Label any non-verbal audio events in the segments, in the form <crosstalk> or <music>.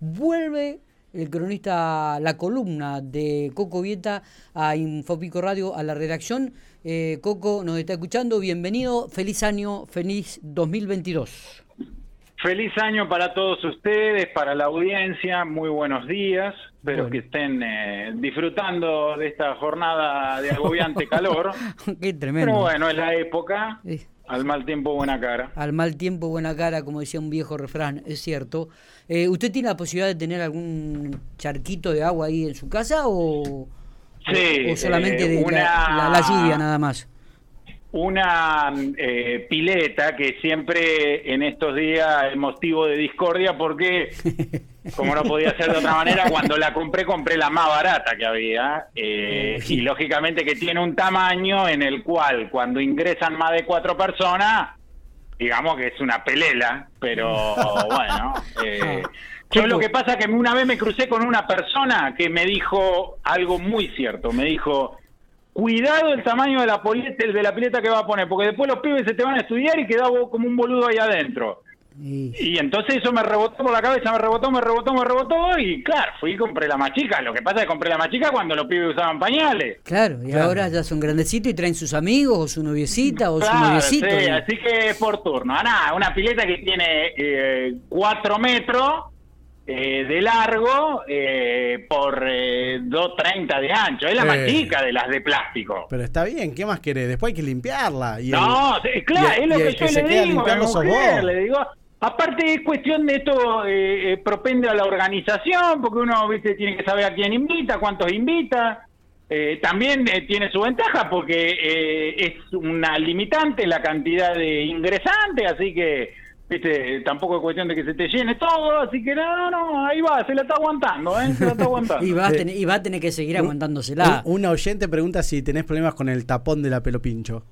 Vuelve el cronista, la columna de Coco Vieta a Infopico Radio, a la redacción. Eh, Coco nos está escuchando, bienvenido, feliz año, feliz 2022. Feliz año para todos ustedes, para la audiencia, muy buenos días, espero que estén eh, disfrutando de esta jornada de agobiante <laughs> calor. Qué tremendo. Pero bueno, es la época. Al mal tiempo, buena cara. Al mal tiempo, buena cara, como decía un viejo refrán, es cierto. Eh, ¿Usted tiene la posibilidad de tener algún charquito de agua ahí en su casa o, sí, o solamente de la, lluvia nada más? Una eh, pileta que siempre en estos días es motivo de discordia porque, <laughs> como no podía ser de otra manera, cuando la compré, compré la más barata que había. Eh, y lógicamente que tiene un tamaño en el cual cuando ingresan más de cuatro personas, digamos que es una pelela, pero <laughs> bueno. Eh, yo lo que pasa es que una vez me crucé con una persona que me dijo algo muy cierto. Me dijo, cuidado el tamaño de la, de la pileta que va a poner, porque después los pibes se te van a estudiar y quedás como un boludo ahí adentro. Y entonces eso me rebotó por la cabeza, me rebotó, me rebotó, me rebotó y claro, fui y compré la más chica. Lo que pasa es que compré la más chica cuando los pibes usaban pañales. Claro, y ahora ya son grandecitos y traen sus amigos o su noviecita o su noviecito. Sí, así que por turno. Ah, nada, una pileta que tiene eh, cuatro metros eh, de largo eh, por eh, 2.30 de ancho. Es la más chica de las de plástico. Pero está bien, ¿qué más querés? Después hay que limpiarla. Y no, claro, es lo que, yo le digo, mujer, le digo. Aparte es cuestión de esto, eh, propende a la organización, porque uno viste tiene que saber a quién invita, cuántos invita. también tiene su ventaja porque es una limitante la cantidad de ingresantes, así que viste, tampoco es cuestión de que se te llene todo, así que no, no, ahí va, se la está aguantando, ¿eh? Se la está aguantando. <laughs> y, va a tener, y va a tener que seguir aguantándosela. una oyente pregunta si tenés problemas con el tapón de la pelo pincho.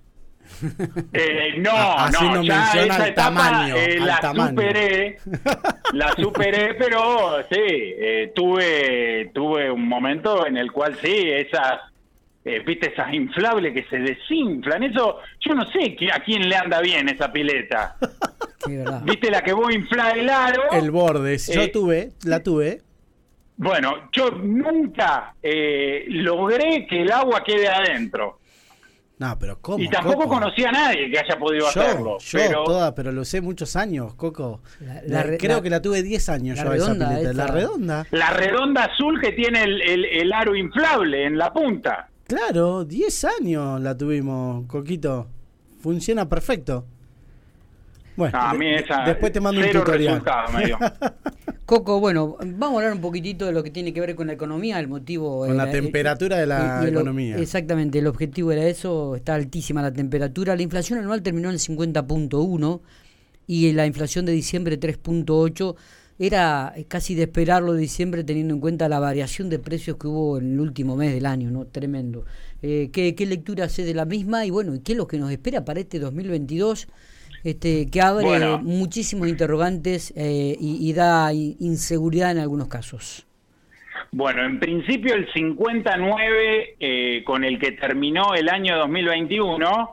Eh, no, no, ya esa etapa eh, la superé, <laughs> la superé, pero sí, eh, tuve, tuve un momento en el cual sí, esas eh, viste esas inflables que se desinflan, eso yo no sé a quién le anda bien esa pileta. <laughs> viste la que vos inflar el aro. El borde, yo eh, tuve, la tuve. Bueno, yo nunca eh, logré que el agua quede adentro. No, pero ¿cómo? Y tampoco conocía a nadie que haya podido hacerlo. Yo, pero... toda, pero lo sé muchos años, Coco. creo que la tuve 10 años yo esa pileta. La redonda. La redonda azul que tiene el aro inflable en la punta. Claro, 10 años la tuvimos, Coquito. Funciona perfecto. Bueno, después te mando un tutorial. <laughs> Coco, bueno, vamos a hablar un poquitito de lo que tiene que ver con la economía, el motivo... Con la temperatura de la economía. exactamente, el objetivo era eso, está altísima la temperatura. La inflación anual terminó en 50.1 y la inflación de diciembre 3.8 era casi de esperarlo de diciembre teniendo en cuenta la variación de precios que hubo en el último mes del año, ¿no? Tremendo. Eh, ¿qué, lectura hace de la misma? Y bueno, ¿qué es lo que nos espera para este 2022? Este, que abre muchísimos interrogantes eh, y, da inseguridad en algunos casos. Bueno, en principio el 59 eh, con el que terminó el año 2021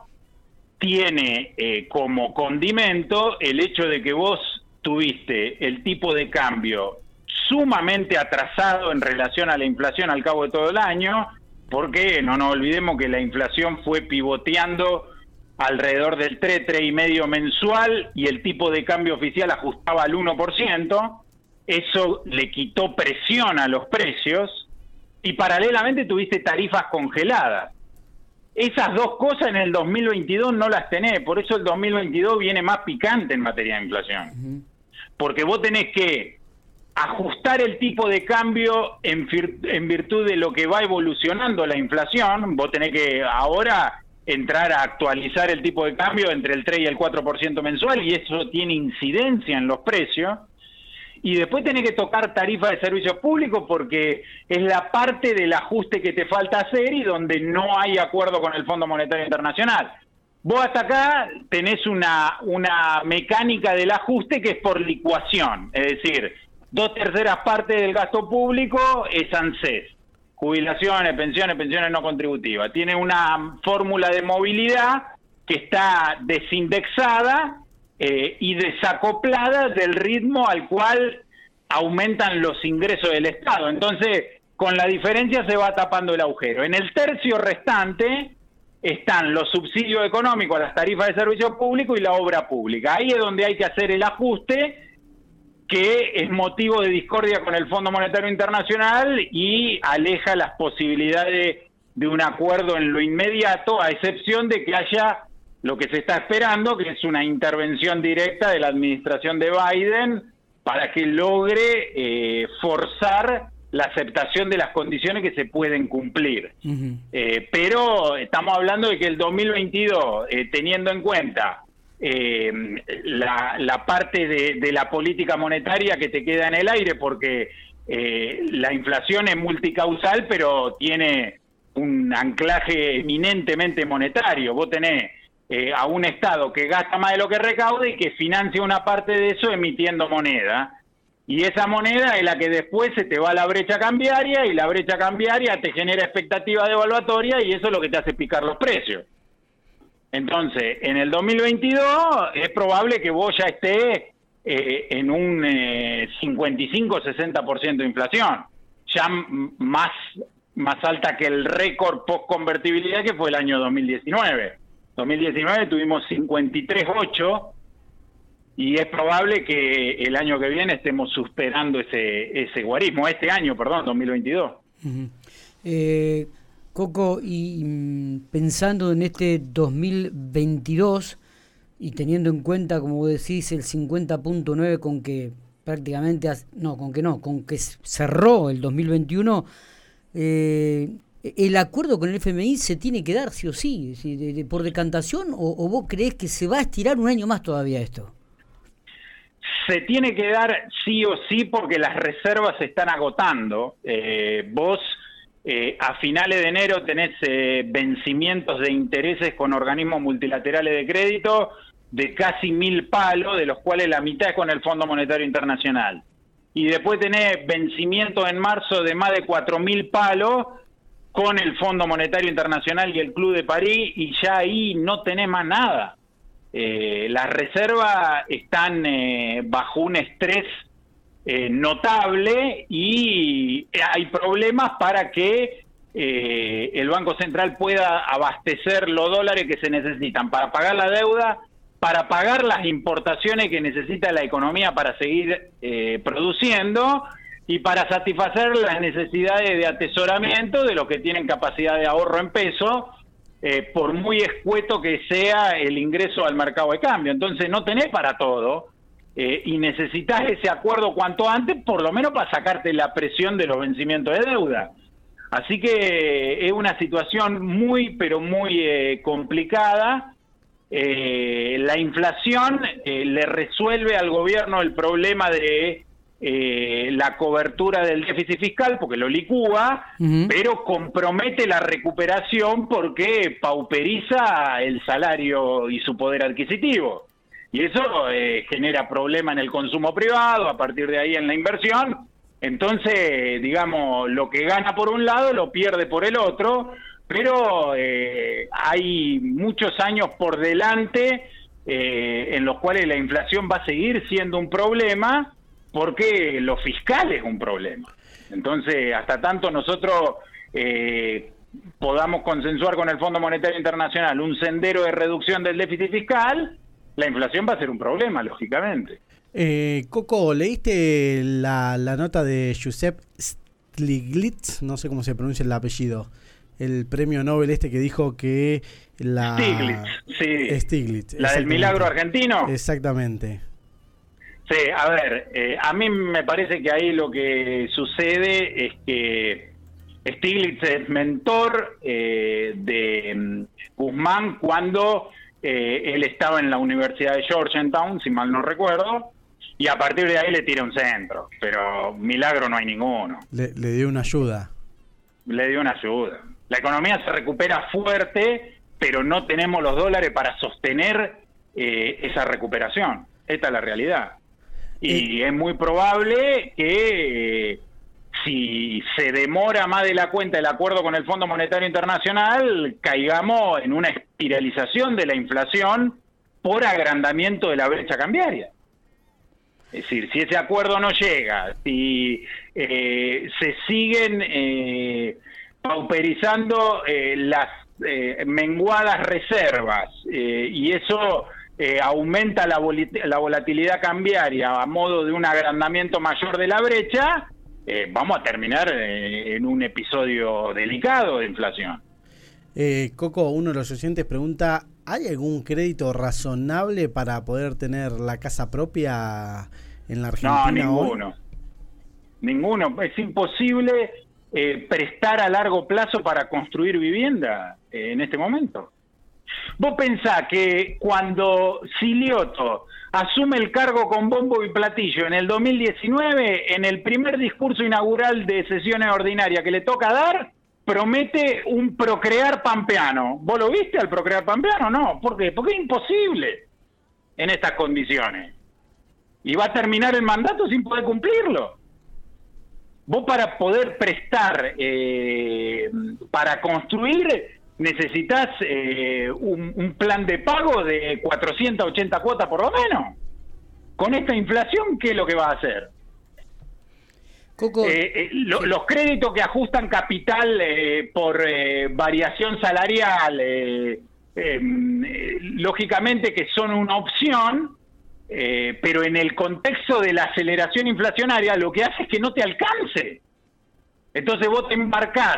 tiene como condimento el hecho de que vos tuviste el tipo de cambio sumamente atrasado en relación a la inflación al cabo de todo el año, porque no nos olvidemos que la inflación fue pivoteando alrededor del 3, 3 y medio mensual y el tipo de cambio oficial ajustaba al 1%, eso le quitó presión a los precios y paralelamente tuviste tarifas congeladas. Esas dos cosas en el 2022 no las tenés, por eso el 2022 viene más picante en materia de inflación. Porque vos tenés que ajustar el tipo de cambio en, en virtud de lo que va evolucionando la inflación, vos tenés que ahora entrar a actualizar el tipo de cambio entre el 3 y el 4% mensual y eso tiene incidencia en los precios. Y después tenés que tocar tarifa de servicios públicos porque es la parte del ajuste que te falta hacer y donde no hay acuerdo con el Fondo Monetario Internacional. Vos hasta acá tenés una, una mecánica del ajuste que es por licuación, es decir, dos terceras partes del gasto público es ANSES, jubilaciones, pensiones, pensiones no contributivas. Tiene una fórmula de movilidad que está desindexada eh, y desacoplada del ritmo al cual aumentan los ingresos del Estado. Entonces, con la diferencia se va tapando el agujero. En el tercio restante están los subsidios económicos las tarifas de servicio público y la obra pública. Ahí es donde hay que hacer el ajuste que es motivo de discordia con el Fondo Monetario Internacional y aleja las posibilidades de un acuerdo en lo inmediato, a excepción de que haya lo que se está esperando, que es una intervención directa de la administración de Biden para que logre eh, forzar la aceptación de las condiciones que se pueden cumplir. Eh, pero estamos hablando de que el 2022, eh, teniendo en cuenta la, parte de, la política monetaria que te queda en el aire, porque la inflación es multicausal, pero tiene un anclaje eminentemente monetario. Vos tenés eh, a un Estado que gasta más de lo que recauda y que financia una parte de eso emitiendo moneda. Y esa moneda es la que después se te va a la brecha cambiaria y la brecha cambiaria te genera expectativa devaluatoria y eso es lo que te hace picar los precios. Entonces, en el 2022 es probable que vos ya estés eh, en un 55-60% eh, de inflación, ya más, más alta que el récord post convertibilidad que fue el año 2019. 2019 tuvimos 53.8 y es probable que el año que viene estemos superando ese, ese guarismo, este año, perdón, 2022. eh, Coco, y mm, pensando en este 2022 y teniendo en cuenta, como decís, el 50.9 con que prácticamente, no, con que no, con que cerró el 2021, eh, el acuerdo con el FMI se tiene que dar sí o sí, por decantación, o, vos crees que se va a estirar un año más todavía esto? Se tiene que dar sí o sí porque las reservas se están agotando. Eh, vos eh, a finales de enero tenés eh, vencimientos de intereses con organismos multilaterales de crédito de casi mil palos, de los cuales la mitad es con el Fondo Monetario Internacional. Y después tenés vencimientos en marzo de más de cuatro mil palos con el Fondo Monetario Internacional y el Club de París y ya ahí no tenés más nada. Eh, las reservas están eh, bajo un estrés eh, notable y hay problemas para que el Banco Central pueda abastecer los dólares que se necesitan para pagar la deuda, para pagar las importaciones que necesita la economía para seguir produciendo y para satisfacer las necesidades de atesoramiento de los que tienen capacidad de ahorro en peso, eh, por muy escueto que sea el ingreso al mercado de cambio. Entonces no tenés para todo eh, y necesitas ese acuerdo cuanto antes, por lo menos para sacarte la presión de los vencimientos de deuda. Así que es una situación muy, pero muy eh, complicada. la inflación le resuelve al gobierno el problema de eh, la cobertura del déficit fiscal porque lo licúa, pero compromete la recuperación porque pauperiza el salario y su poder adquisitivo. Y eso eh, genera problema en el consumo privado, a partir de ahí en la inversión. Entonces, digamos, lo que gana por un lado lo pierde por el otro, pero eh, hay muchos años por delante en los cuales la inflación va a seguir siendo un problema porque lo fiscal es un problema. Entonces, hasta tanto nosotros eh, podamos consensuar con el Fondo Monetario Internacional un sendero de reducción del déficit fiscal, la inflación va a ser un problema, lógicamente. Eh, Coco, ¿leíste la, nota de Josep Stiglitz? No sé cómo se pronuncia el apellido. El premio Nobel este que dijo que la... Stiglitz, sí. Stiglitz. La del milagro argentino. Exactamente. Sí, a ver, eh, a mí me parece que ahí lo que sucede es que Stiglitz es mentor eh, de mm, Guzmán cuando eh, él estaba en la Universidad de Georgetown, si mal no recuerdo, y a partir de ahí le tira un centro, pero milagro no hay ninguno. Le, dio una ayuda. Le dio una ayuda. La economía se recupera fuerte, pero no tenemos los dólares para sostener esa recuperación. Esta es la realidad. Y es muy probable que eh, si se demora más de la cuenta el acuerdo con el Fondo Monetario Internacional, caigamos en una espiralización de la inflación por agrandamiento de la brecha cambiaria. Es decir, si ese acuerdo no llega, si eh, se siguen eh, pauperizando eh, las eh, menguadas reservas y eso aumenta la, la, volatilidad cambiaria a modo de un agrandamiento mayor de la brecha, vamos a terminar en un episodio delicado de inflación. Coco, uno de los oyentes pregunta, ¿hay algún crédito razonable para poder tener la casa propia en la Argentina? No, ninguno. Ninguno. Es imposible eh, prestar a largo plazo para construir vivienda eh, en este momento. Vos pensás que cuando Silioto asume el cargo con bombo y platillo en el 2019, en el primer discurso inaugural de sesiones ordinarias que le toca dar, promete un procrear pampeano. ¿Vos lo viste al procrear pampeano? No. ¿Por qué? Porque es imposible en estas condiciones. Y va a terminar el mandato sin poder cumplirlo. Vos para poder prestar, eh, para construir, necesitas eh, un, plan de pago de 480 cuotas por lo menos. Con esta inflación, ¿qué es lo que va a hacer? Eh, los créditos que ajustan capital por variación salarial, lógicamente que son una opción, eh, pero en el contexto de la aceleración inflacionaria lo que hace es que no te alcance. Entonces vos te embarcás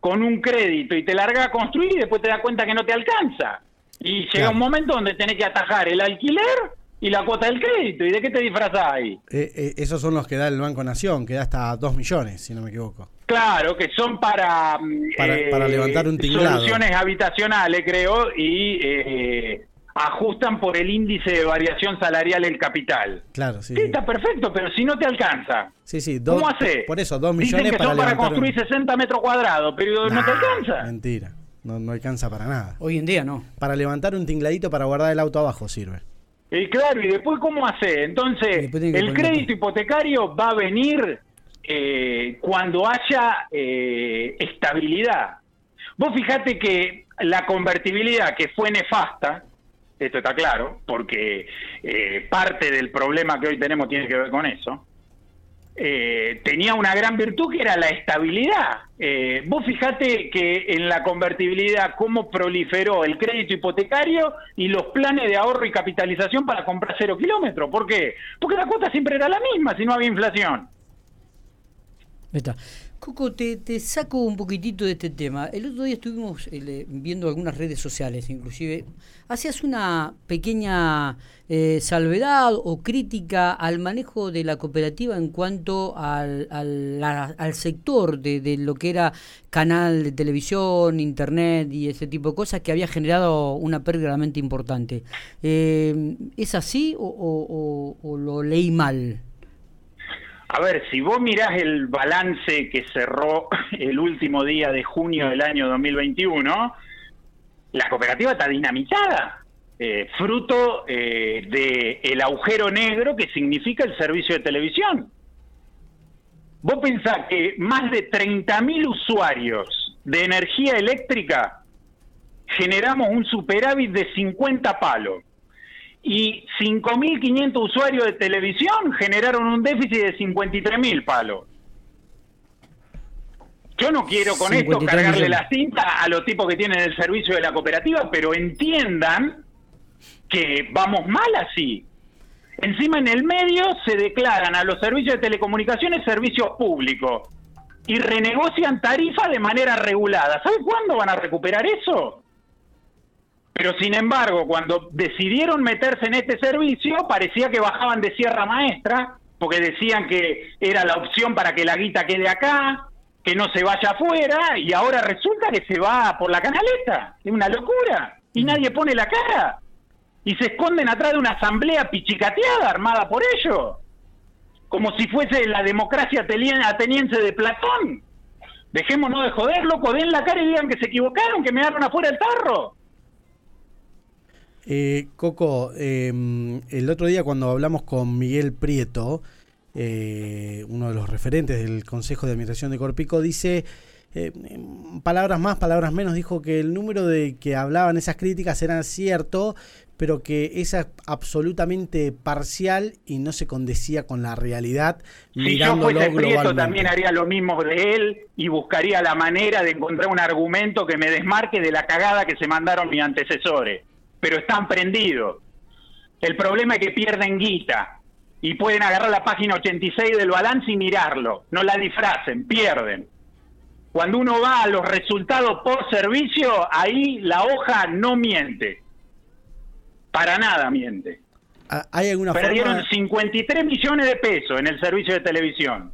con un crédito y te largas a construir y después te das cuenta que no te alcanza. Y llega un momento donde tenés que atajar el alquiler y la cuota del crédito. ¿Y de qué te disfrazás ahí? Eh, eh, esos son los que da el Banco Nación, que da hasta 2 millones, si no me equivoco. Claro, que son para, para, levantar un tinglado. Soluciones habitacionales, creo, y ajustan por el índice de variación salarial el capital. Claro, sí. está perfecto, pero si no te alcanza. Sí, sí. ¿Cómo hace? Por eso, dos millones Dicen que son para construir 60 metros cuadrados, pero no te alcanza. Mentira. No, no alcanza para nada. Hoy en día no. Para levantar un tingladito para guardar el auto abajo sirve. Y claro, y después cómo hace. Entonces, el crédito hipotecario va a venir eh, cuando haya eh, estabilidad. Vos fijate que la convertibilidad que fue nefasta, esto está claro, porque eh, parte del problema que hoy tenemos tiene que ver con eso. Eh, tenía una gran virtud que era la estabilidad. Eh, vos fijate que en la convertibilidad cómo proliferó el crédito hipotecario y los planes de ahorro y capitalización para comprar cero kilómetros. ¿Por qué? Porque la cuota siempre era la misma si no había inflación. Está. Coco, te, saco un poquitito de este tema. El otro día estuvimos eh, viendo algunas redes sociales, inclusive. Hacías una pequeña eh, salvedad o crítica al manejo de la cooperativa en cuanto al, al, sector de, lo que era canal de televisión, internet y ese tipo de cosas que había generado una pérdida realmente importante. Eh, ¿Es así o lo leí mal? A ver, si vos mirás el balance que cerró <coughs> el último día de junio del año 2021, la cooperativa está dinamitada, eh, fruto eh, del agujero negro que significa el servicio de televisión. Vos pensás que más de 30.000 usuarios de energía eléctrica generamos un superávit de 50 palos y 5.500 usuarios de televisión generaron un déficit de 53.000 palos. Yo no quiero con esto cargarle la cinta a los tipos que tienen el servicio de la cooperativa, pero entiendan que vamos mal así. Encima en el medio se declaran a los servicios de telecomunicaciones servicios públicos y renegocian tarifas de manera regulada. ¿Saben cuándo van a recuperar eso? Pero sin embargo, cuando decidieron meterse en este servicio, parecía que bajaban de Sierra Maestra, porque decían que era la opción para que la guita quede acá, que no se vaya afuera, y ahora resulta que se va por la canaleta. Es una locura. Y nadie pone la cara. Y se esconden atrás de una asamblea pichicateada armada por ellos. Como si fuese la democracia ateniense de Platón. Dejémonos de joder, loco, den la cara y digan que se equivocaron, que me dieron afuera el tarro. Eh, Coco, em, el otro día cuando hablamos con Miguel Prieto, eh, uno de los referentes del Consejo de Administración de Corpico, dice, eh, palabras más, palabras menos, dijo que el número de que hablaban esas críticas era cierto, pero que es absolutamente parcial y no se condecía con la realidad. Si yo fuese Prieto también haría lo mismo de él y buscaría la manera de encontrar un argumento que me desmarque de la cagada que se mandaron mis antecesores. Pero están prendidos. El problema es que pierden guita y pueden agarrar la página 86 del balance y mirarlo. No la disfracen, pierden. Cuando uno va a los resultados por servicio, ahí la hoja no miente. Para nada miente. Ah, ¿Hay alguna Perdieron 53 millones de pesos en el servicio de televisión.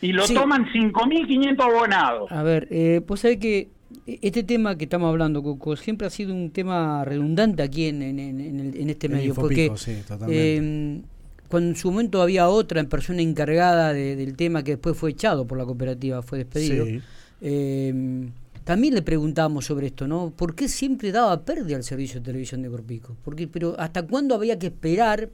Y lo toman 5.500 abonados. A ver, eh, pues hay que este tema que estamos hablando, Coco, siempre ha sido un tema redundante aquí en, en, este medio. porque eh, cuando en su momento había otra persona encargada del tema que después fue echado por la cooperativa, fue despedido. Eh, también le preguntábamos sobre esto, ¿no? ¿Por qué siempre daba pérdida al servicio de televisión de Corpico? Porque, pero ¿hasta cuándo había que esperar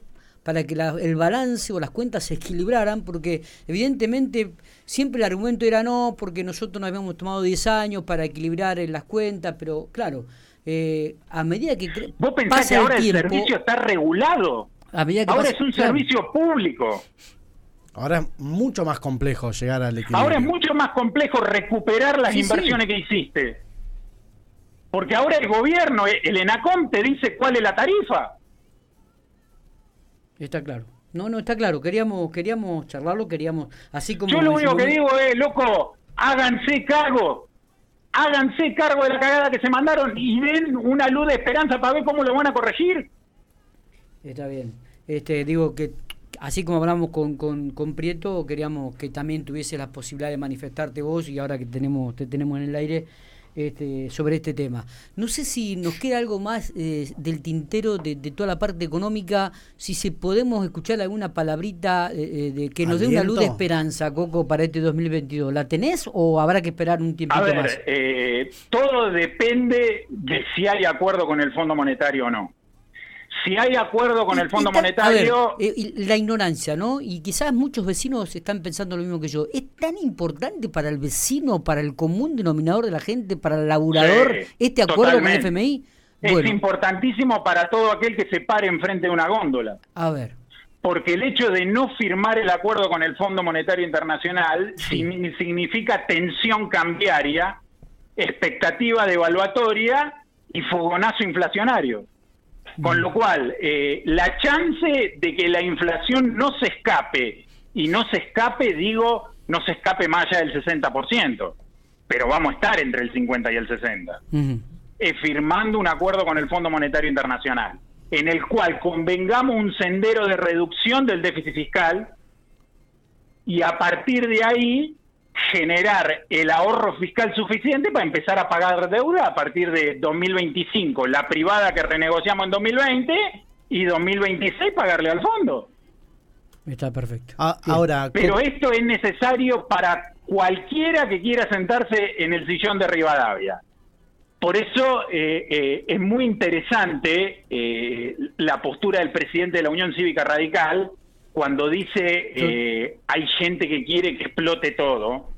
para que el balance o las cuentas se equilibraran? Porque evidentemente siempre el argumento era no, porque nosotros nos habíamos tomado 10 años para equilibrar en las cuentas, pero claro, eh, a medida que... ¿Vos pensás que ahora el, servicio está regulado? ahora es un servicio público. Ahora es mucho más complejo llegar al equilibrio. Ahora es mucho más complejo recuperar las inversiones que hiciste. Porque ahora el gobierno, el ENACOM, te dice cuál es la tarifa. Está claro. No, no, está claro. Queríamos queríamos charlarlo, queríamos... así como Yo lo único que digo es, loco, háganse cargo. Háganse cargo de la cagada que se mandaron y den una luz de esperanza para ver cómo lo van a corregir. Está bien. Este, digo que así como hablamos con, con, con, Prieto, queríamos que también tuviese la posibilidad de manifestarte vos y ahora que tenemos te tenemos en el aire este, sobre este tema. No sé si nos queda algo más eh, del tintero de, toda la parte económica, si se podemos escuchar alguna palabrita eh, eh, de que nos dé una luz de esperanza, Coco, para este 2022. ¿La tenés o habrá que esperar un tiempo más? todo depende de si hay acuerdo con el Fondo Monetario o no si hay acuerdo con el Fondo Monetario... Eh, la ignorancia, ¿no? Y quizás muchos vecinos están pensando lo mismo que yo. ¿Es tan importante para el vecino, para el común denominador de la gente, para el laburador, este acuerdo con el FMI? Es importantísimo para todo aquel que se pare enfrente de una góndola. A ver. Porque el hecho de no firmar el acuerdo con el Fondo Monetario Internacional significa tensión cambiaria, expectativa devaluatoria y fogonazo inflacionario. Con lo cual, eh, la chance de que la inflación no se escape, y no se escape, digo, no se escape más allá del 60%, pero vamos a estar entre el 50 y el 60, es firmando un acuerdo con el Fondo Monetario Internacional, en el cual convengamos un sendero de reducción del déficit fiscal, y a partir de ahí generar el ahorro fiscal suficiente para empezar a pagar deuda a partir de 2025, la privada que renegociamos en 2020 y 2026 pagarle al fondo. Está perfecto. Ah, ahora, pero esto es necesario para cualquiera que quiera sentarse en el sillón de Rivadavia. Por eso eh, eh, es muy interesante eh, la postura del presidente de la Unión Cívica Radical, cuando dice eh, hay gente que quiere que explote todo,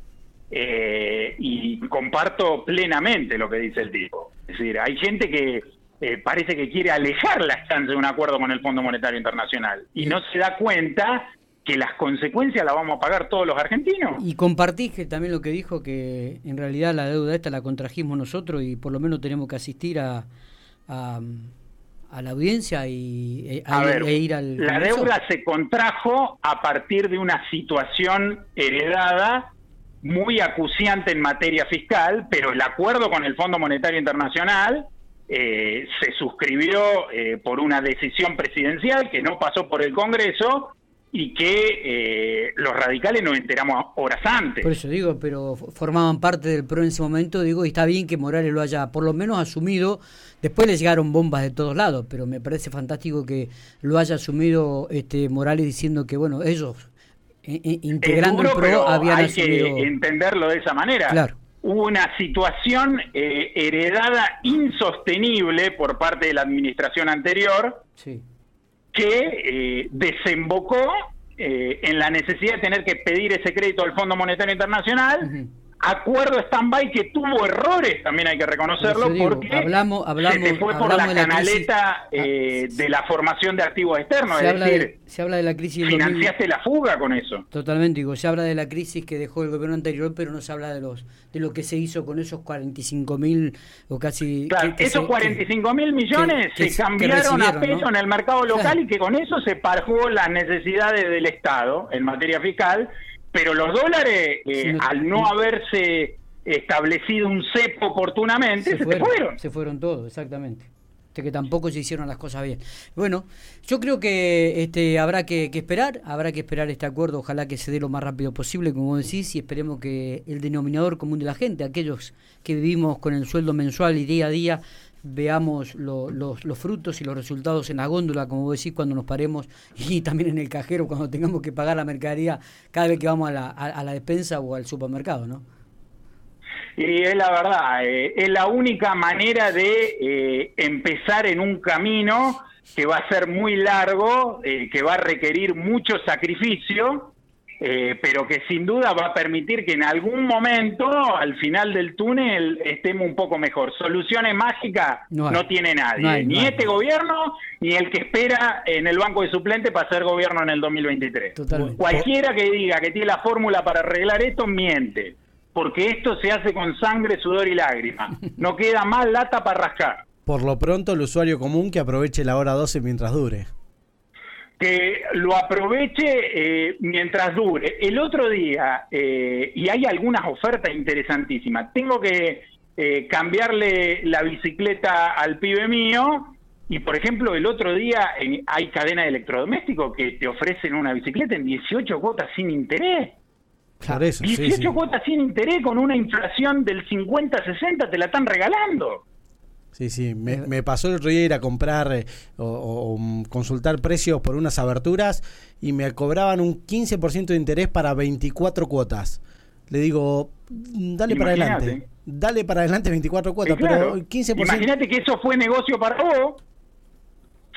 eh, y comparto plenamente lo que dice el tipo. Es decir, hay gente que eh, parece que quiere alejar las chances de un acuerdo con el Fondo Monetario Internacional y no se da cuenta que las consecuencias las vamos a pagar todos los argentinos. Y compartís que también lo que dijo, que en realidad la deuda esta la contrajimos nosotros y por lo menos tenemos que asistir a a la audiencia y e, e ir al la deuda se contrajo a partir de una situación heredada muy acuciante en materia fiscal, pero el acuerdo con el Fondo Monetario Internacional eh, se suscribió eh, por una decisión presidencial que no pasó por el Congreso y que eh, los radicales nos enteramos horas antes. Por eso digo, pero formaban parte del PRO en ese momento, digo, y está bien que Morales lo haya por lo menos asumido. Después le llegaron bombas de todos lados, pero me parece fantástico que lo haya asumido este Morales diciendo que, bueno, ellos, eh, eh, integrando el PRO, habían hay que entenderlo de esa manera. Claro. Hubo una situación heredada insostenible por parte de la administración anterior. Sí que eh, desembocó eh, en la necesidad de tener que pedir ese crédito al Fondo Monetario Internacional acuerdo stand-by que tuvo errores, también hay que reconocerlo, porque hablamos, hablamos, se fue por la, canaleta eh, ah, de la formación de activos externos. Se, es decir, se habla de la crisis. Financiaste la fuga con eso. Totalmente, digo, se habla de la crisis que dejó el gobierno anterior, pero no se habla de los de lo que se hizo con esos 45 mil o casi... Claro, esos 45 mil millones se cambiaron a peso en el mercado local y que con eso se pagó las necesidades del Estado en materia fiscal pero los dólares, eh, al no haberse establecido un cepo oportunamente, se, fueron, se fueron. todos, exactamente. De que tampoco se hicieron las cosas bien. Bueno, yo creo que este habrá que, esperar, habrá que esperar este acuerdo, ojalá que se dé lo más rápido posible, como decís, y esperemos que el denominador común de la gente, aquellos que vivimos con el sueldo mensual y día a día, veamos los, los, frutos y los resultados en la góndola, como decís, cuando nos paremos, <laughs> y también en el cajero, cuando tengamos que pagar la mercadería cada vez que vamos a la, a, la despensa o al supermercado, ¿no? Y es la verdad, eh, es la única manera de eh, empezar en un camino que va a ser muy largo, eh, que va a requerir mucho sacrificio, eh, pero que sin duda va a permitir que en algún momento, al final del túnel, estemos un poco mejor. Soluciones mágicas no, tiene nadie, ni este gobierno, ni el que espera en el banco de suplente para ser gobierno en el 2023. Cualquiera que diga que tiene la fórmula para arreglar esto, miente, porque esto se hace con sangre, sudor y lágrimas. No queda más lata para rascar. Por lo pronto, el usuario común que aproveche la hora 12 mientras dure que lo aproveche eh, mientras dure. El otro día, eh, y hay algunas ofertas interesantísimas, tengo que eh, cambiarle la bicicleta al pibe mío. Y por ejemplo, el otro día hay cadena de electrodomésticos que te ofrecen una bicicleta en 18 cuotas sin interés. Claro, eso, 18 cuotas sin interés con una inflación del 50-60 te la están regalando. Sí, sí, me, me, pasó el otro día ir a comprar eh, o, consultar precios por unas aberturas y me cobraban un 15% de interés para 24 cuotas. Le digo, mm, dale para adelante. Dale para adelante 24 cuotas, pero 15%. Imagínate que eso fue negocio para vos.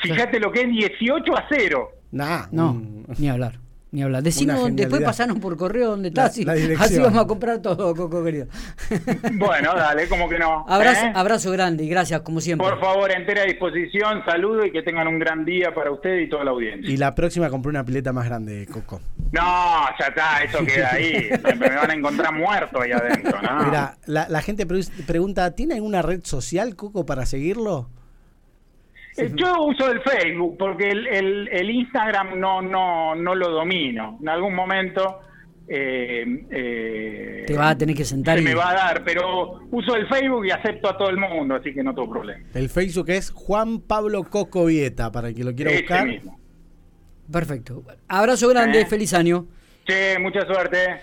Fíjate lo que es 18 a 0. Nah, no, mm. ni hablar. Ni hablar. Decimos, después pasaron por correo donde estás y así vamos a comprar todo, Coco querido. <laughs> Bueno, dale, como que no. Abrazo, ¿eh? abrazo grande y gracias, como siempre. Por favor, entera disposición, saludo y que tengan un gran día para ustedes y toda la audiencia. Y la próxima compré una pileta más grande, Coco. No, ya está, eso <laughs> queda ahí. me van a encontrar muerto ahí adentro, ¿no? Mira, la, la gente pregunta, ¿tiene alguna red social, Coco, para seguirlo? Eh, yo uso el Facebook porque el, el, Instagram no, no, no lo domino. En algún momento eh, eh, te va a tener que sentar. Se me va a dar, pero uso el Facebook y acepto a todo el mundo, así que no tengo problema. El Facebook es Juan Pablo Cocovieta, para el que lo quiera buscar. Perfecto. Abrazo grande, feliz año. Che, mucha suerte.